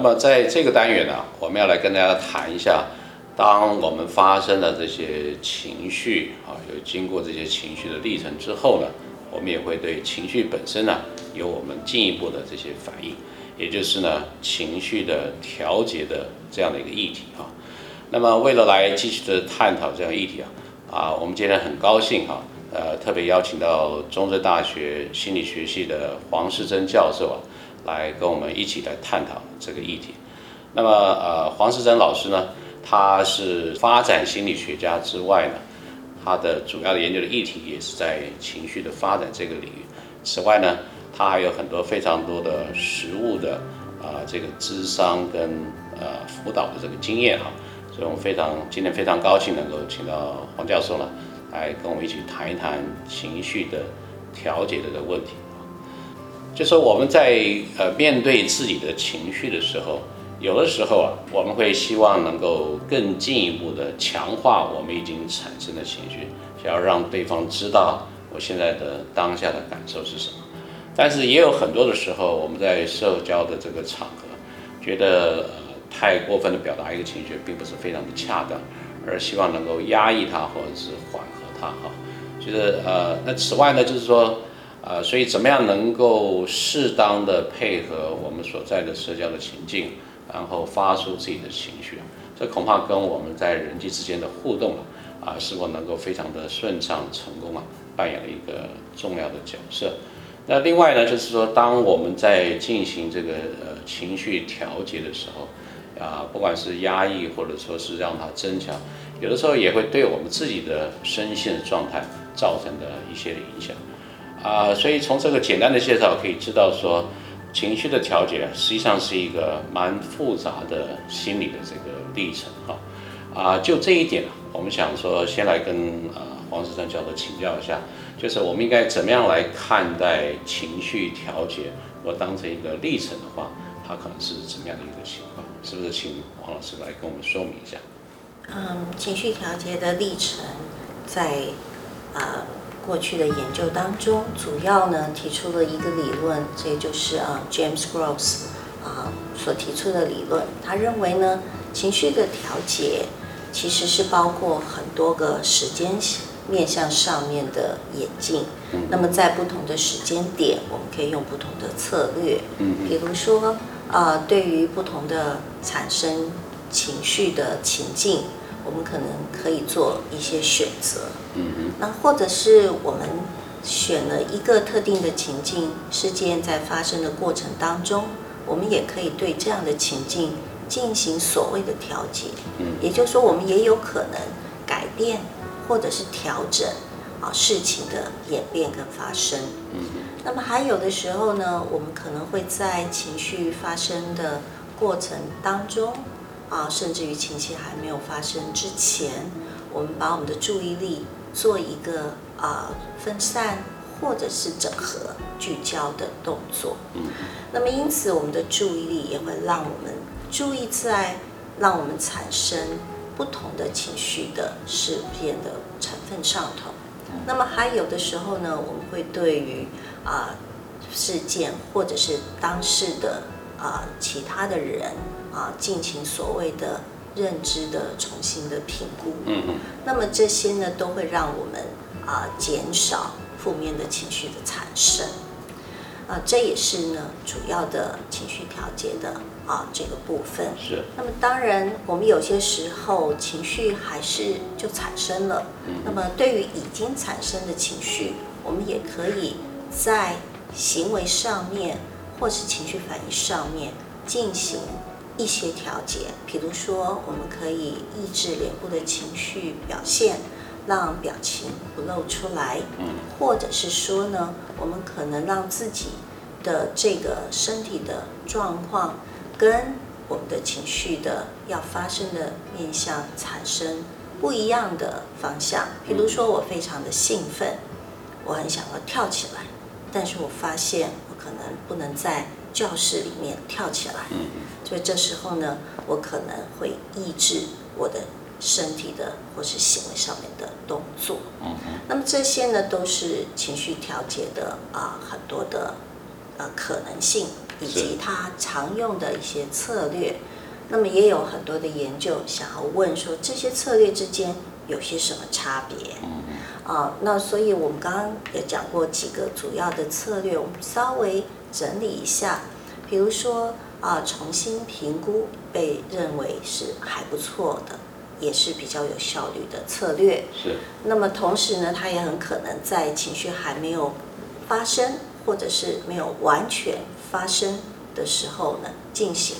那么在这个单元呢，我们要来跟大家谈一下，当我们发生了这些情绪啊，有经过这些情绪的历程之后呢，我们也会对情绪本身呢，有我们进一步的这些反应，也就是呢，情绪的调节的这样的一个议题啊。那么为了来继续的探讨这样议题啊，啊，我们今天很高兴哈，呃，特别邀请到中正大学心理学系的黄世珍教授啊。来跟我们一起来探讨这个议题。那么，呃，黄世珍老师呢，他是发展心理学家之外呢，他的主要的研究的议题也是在情绪的发展这个领域。此外呢，他还有很多非常多的实物的啊，这个智商跟呃辅导的这个经验哈。所以我们非常今天非常高兴能够请到黄教授呢，来跟我们一起谈一谈情绪的调节的这个问题。就说我们在呃面对自己的情绪的时候，有的时候啊，我们会希望能够更进一步的强化我们已经产生的情绪，想要让对方知道我现在的当下的感受是什么。但是也有很多的时候，我们在社交的这个场合，觉得呃太过分的表达一个情绪，并不是非常的恰当，而希望能够压抑它或者是缓和它哈。就是呃，那此外呢，就是说。啊，所以怎么样能够适当的配合我们所在的社交的情境，然后发出自己的情绪，这恐怕跟我们在人际之间的互动啊，啊是否能够非常的顺畅成功啊，扮演了一个重要的角色。那另外呢，就是说，当我们在进行这个呃情绪调节的时候，啊，不管是压抑或者说是让它增强，有的时候也会对我们自己的身心的状态造成的一些影响。啊，所以从这个简单的介绍可以知道，说情绪的调节实际上是一个蛮复杂的心理的这个历程哈。啊，就这一点我们想说先来跟呃黄世珍教授请教一下，就是我们应该怎么样来看待情绪调节？我当成一个历程的话，它可能是怎么样的一个情况？是不是请黄老师来跟我们说明一下？嗯，情绪调节的历程在啊。过去的研究当中，主要呢提出了一个理论，这就是啊 James Gross 啊所提出的理论。他认为呢，情绪的调节其实是包括很多个时间面向上面的演进。那么在不同的时间点，我们可以用不同的策略。嗯，比如说啊，对于不同的产生情绪的情境。我们可能可以做一些选择，嗯那或者是我们选了一个特定的情境事件，在发生的过程当中，我们也可以对这样的情境进行所谓的调节，嗯，也就是说，我们也有可能改变或者是调整啊事情的演变跟发生，嗯那么还有的时候呢，我们可能会在情绪发生的过程当中。啊，甚至于情绪还没有发生之前，我们把我们的注意力做一个啊分散或者是整合、聚焦的动作。嗯。那么因此，我们的注意力也会让我们注意在让我们产生不同的情绪的事件的成分上头。那么还有的时候呢，我们会对于啊事件或者是当事的啊其他的人。啊，进行所谓的认知的重新的评估。嗯嗯。那么这些呢，都会让我们啊减少负面的情绪的产生。啊，这也是呢主要的情绪调节的啊这个部分。是。那么当然，我们有些时候情绪还是就产生了。嗯。那么对于已经产生的情绪，我们也可以在行为上面或是情绪反应上面进行。一些调节，比如说，我们可以抑制脸部的情绪表现，让表情不露出来。嗯，或者是说呢，我们可能让自己的这个身体的状况跟我们的情绪的要发生的面向产生不一样的方向。比如说，我非常的兴奋，我很想要跳起来，但是我发现我可能不能在。教室里面跳起来，所以这时候呢，我可能会抑制我的身体的或是行为上面的动作。嗯那么这些呢，都是情绪调节的啊很多的呃可能性。以及它常用的一些策略。那么也有很多的研究想要问说，这些策略之间有些什么差别？啊，那所以我们刚刚也讲过几个主要的策略，我们稍微整理一下。比如说啊，重新评估被认为是还不错的，也是比较有效率的策略。是。那么同时呢，它也很可能在情绪还没有发生，或者是没有完全发生的时候呢进行。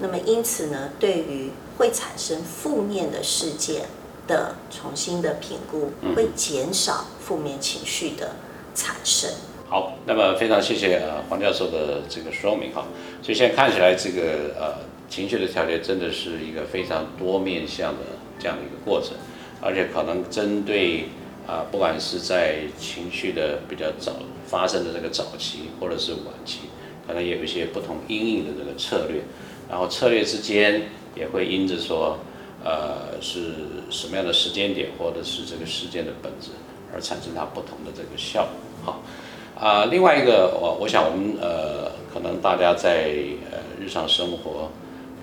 那么因此呢，对于会产生负面的事件。的重新的评估会减少负面情绪的产生。好，那么非常谢谢呃黄教授的这个说明哈。所以现在看起来这个呃情绪的调节真的是一个非常多面向的这样的一个过程，而且可能针对啊不管是在情绪的比较早发生的这个早期或者是晚期，可能有一些不同阴影的这个策略，然后策略之间也会因着说。呃，是什么样的时间点，或者是这个事件的本质，而产生它不同的这个效果？好，啊，另外一个，我我想我们呃，可能大家在呃日常生活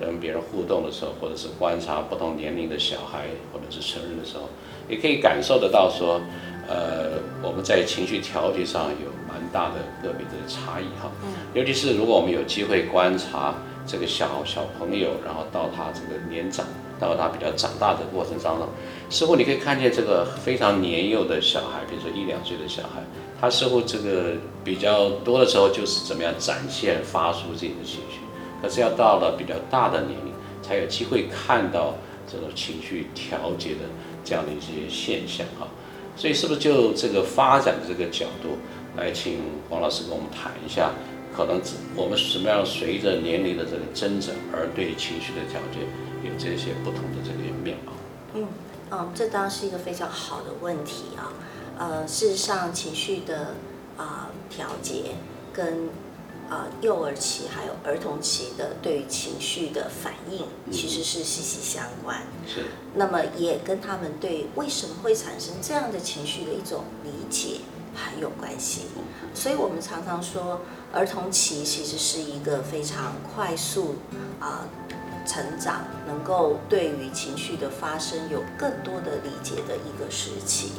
跟别人互动的时候，或者是观察不同年龄的小孩或者是成人的时候，也可以感受得到说，呃，我们在情绪调节上有蛮大的个别的差异哈。嗯。尤其是如果我们有机会观察这个小小朋友，然后到他这个年长。到他比较长大的过程当中，似乎你可以看见这个非常年幼的小孩，比如说一两岁的小孩，他似乎这个比较多的时候就是怎么样展现、发出自己的情绪。可是要到了比较大的年龄，才有机会看到这种情绪调节的这样的一些现象哈。所以是不是就这个发展的这个角度来，请黄老师跟我们谈一下，可能我们什么样随着年龄的这个增长而对情绪的调节？有这些不同的这个面貌。嗯，嗯，这当然是一个非常好的问题啊。呃，事实上，情绪的啊调节跟啊幼儿期还有儿童期的对于情绪的反应，其实是息息相关。是。那么也跟他们对为什么会产生这样的情绪的一种理解很有关系。所以我们常常说，儿童期其实是一个非常快速啊。成长能够对于情绪的发生有更多的理解的一个时期，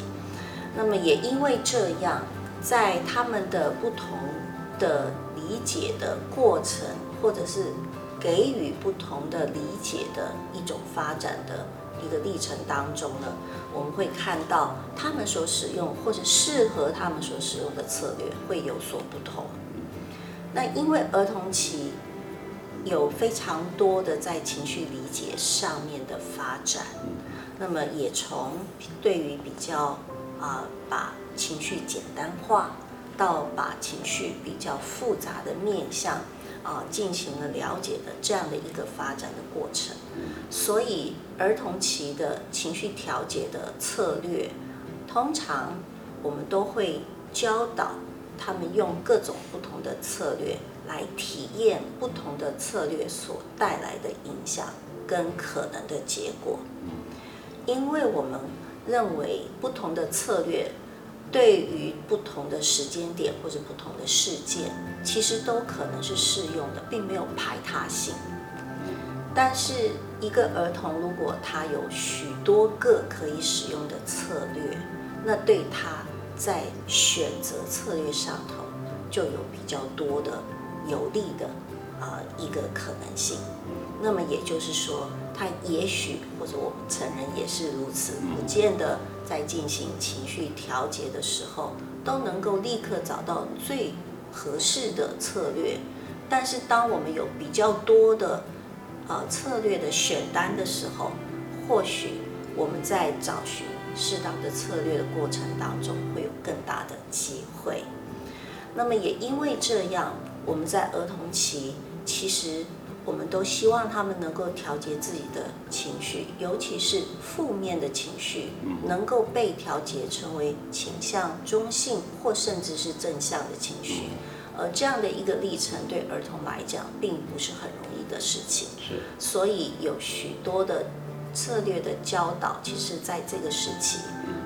那么也因为这样，在他们的不同的理解的过程，或者是给予不同的理解的一种发展的一个历程当中呢，我们会看到他们所使用或者适合他们所使用的策略会有所不同。那因为儿童期。有非常多的在情绪理解上面的发展，那么也从对于比较啊把情绪简单化，到把情绪比较复杂的面向啊进行了了解的这样的一个发展的过程。所以儿童期的情绪调节的策略，通常我们都会教导他们用各种不同的策略。来体验不同的策略所带来的影响跟可能的结果，因为我们认为不同的策略对于不同的时间点或者不同的事件，其实都可能是适用的，并没有排他性。但是一个儿童如果他有许多个可以使用的策略，那对他在选择策略上头就有比较多的。有利的啊一个可能性，那么也就是说，他也许或者我们成人也是如此，不见得在进行情绪调节的时候都能够立刻找到最合适的策略。但是当我们有比较多的呃策略的选单的时候，或许我们在找寻适当的策略的过程当中会有更大的机会。那么也因为这样。我们在儿童期，其实我们都希望他们能够调节自己的情绪，尤其是负面的情绪，能够被调节成为倾向中性或甚至是正向的情绪。而这样的一个历程对儿童来讲，并不是很容易的事情。是，所以有许多的策略的教导，其实在这个时期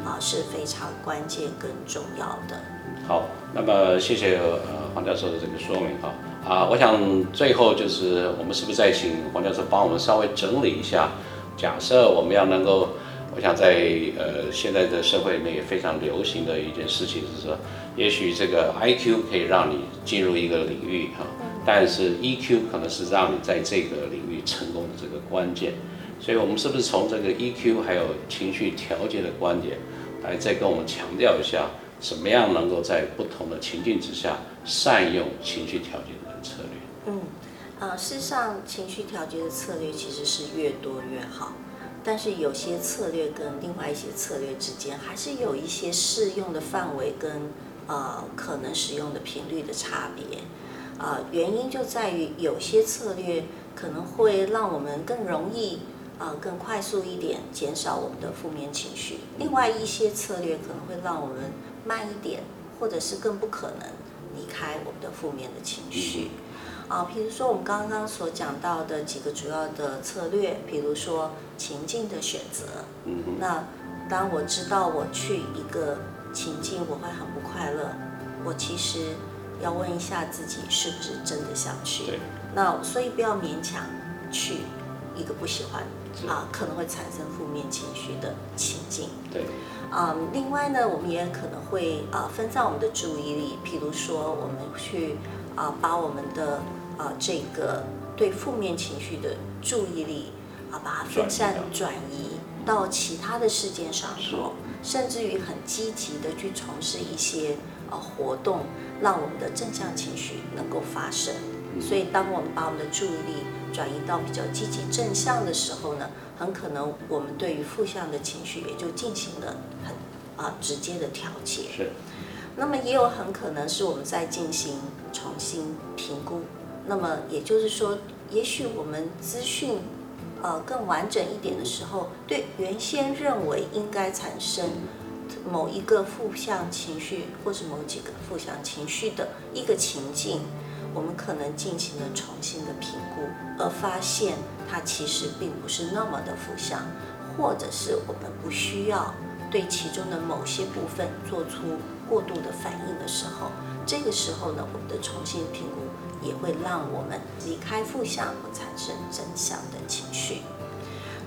啊是非常关键跟重要的。好，那么谢谢呃黄教授的这个说明哈。啊，我想最后就是我们是不是再请黄教授帮我们稍微整理一下？假设我们要能够，我想在呃现在的社会里面也非常流行的一件事情是说，也许这个 I Q 可以让你进入一个领域哈，但是 E Q 可能是让你在这个领域成功的这个关键。所以我们是不是从这个 E Q 还有情绪调节的观点，来再跟我们强调一下，怎么样能够在不同的情境之下善用情绪调节的策略？嗯，呃，事实上，情绪调节的策略其实是越多越好，但是有些策略跟另外一些策略之间，还是有一些适用的范围跟呃可能使用的频率的差别。啊，原因就在于有些策略可能会让我们更容易啊更快速一点减少我们的负面情绪，另外一些策略可能会让我们慢一点，或者是更不可能离开我们的负面的情绪。啊，比如说我们刚刚所讲到的几个主要的策略，比如说情境的选择。嗯，那当我知道我去一个情境我会很不快乐，我其实要问一下自己是不是真的想去。对，那所以不要勉强去一个不喜欢啊，可能会产生负面情绪的情境。对，啊、另外呢，我们也可能会啊、分散我们的注意力，譬如说我们去啊、把我们的啊、这个对负面情绪的注意力啊、把它分散转移到其他的事件上是头，甚至于很积极的去从事一些呃活动，让我们的正向情绪能够发生。所以，当我们把我们的注意力转移到比较积极正向的时候呢，很可能我们对于负向的情绪也就进行了很啊、直接的调节。是，那么也有很可能是我们在进行重新评估。那么也就是说，也许我们资讯呃更完整一点的时候，对原先认为应该产生某一个负向情绪或是某几个负向情绪的一个情境，我们可能进行了重新的评估，而发现它其实并不是那么的负向，或者是我们不需要对其中的某些部分做出过度的反应的时候，这个时候呢，我们的重新评估也会让我们离开负向，而产生正向的情绪。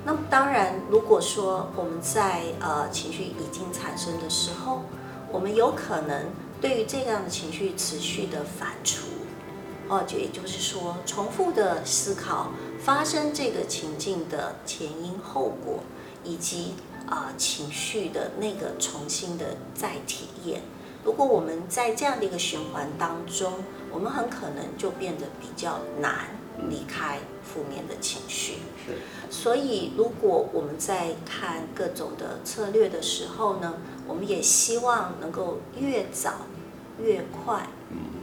那么当然，如果说我们在呃情绪已经产生的时候，我们有可能对于这样的情绪持续的反刍，哦，就也就是说，重复的思考发生这个情境的前因后果，以及啊、情绪的那个重新的再体验。如果我们在这样的一个循环当中，我们很可能就变得比较难离开负面的情绪。是，所以，如果我们在看各种的策略的时候呢，我们也希望能够越早越快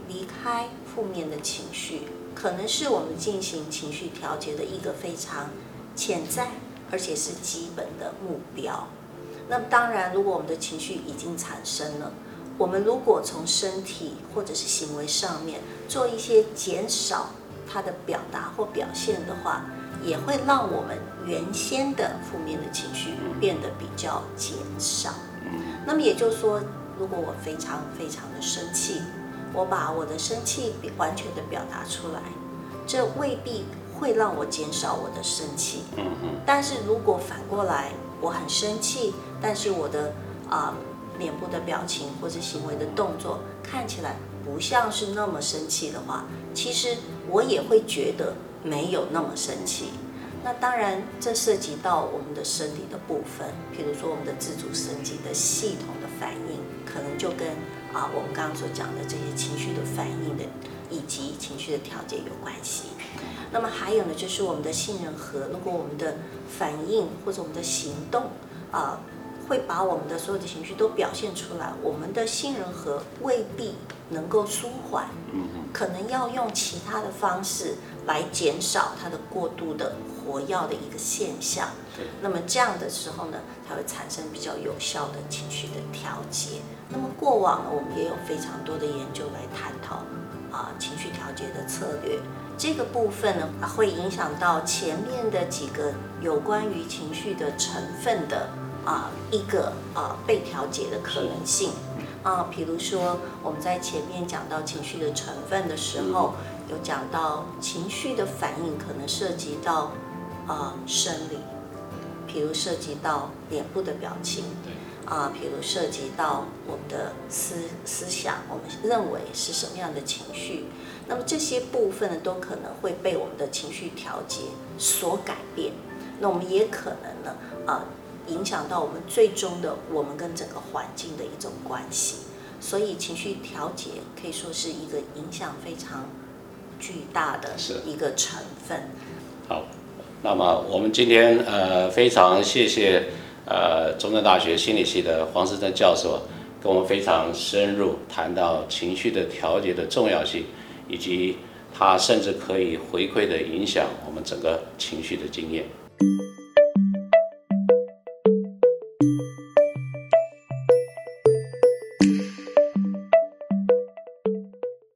离开负面的情绪，可能是我们进行情绪调节的一个非常潜在而且是基本的目标。那么当然，如果我们的情绪已经产生了，我们如果从身体或者是行为上面做一些减少它的表达或表现的话，也会让我们原先的负面的情绪变得比较减少。那么也就是说，如果我非常非常的生气，我把我的生气完全的表达出来，这未必会让我减少我的生气。嗯哼，但是如果反过来，我很生气，但是我的啊、脸部的表情或者行为的动作看起来不像是那么生气的话，其实我也会觉得没有那么生气。那当然，这涉及到我们的身体的部分，譬如说我们的自主神经的系统的反应，可能就跟啊我们刚刚所讲的这些情绪的反应的以及情绪的调节有关系。那么还有呢，就是我们的杏仁核，如果我们的反应或者我们的行动啊、会把我们的所有的情绪都表现出来，我们的杏仁核未必能够舒缓，嗯，可能要用其他的方式来减少它的过度的活跃的一个现象。对，那么这样的时候呢，才会产生比较有效的情绪的调节。那么过往呢，我们也有非常多的研究来探讨啊情绪调节的策略。这个部分呢，啊会影响到前面的几个有关于情绪的成分的啊一个啊被调节的可能性。啊，比如说我们在前面讲到情绪的成分的时候，有讲到情绪的反应可能涉及到啊生理，比如涉及到脸部的表情，啊，比如涉及到我们的思思想，我们认为是什么样的情绪，那么这些部分呢，都可能会被我们的情绪调节所改变。那我们也可能呢，啊，影响到我们最终的我们跟整个环境的一种关系。所以情绪调节可以说是一个影响非常巨大的一个成分。好，那么我们今天呃非常谢谢呃中正大学心理系的黄世正教授，跟我们非常深入谈到情绪的调节的重要性，以及它甚至可以回馈的影响我们整个情绪的经验。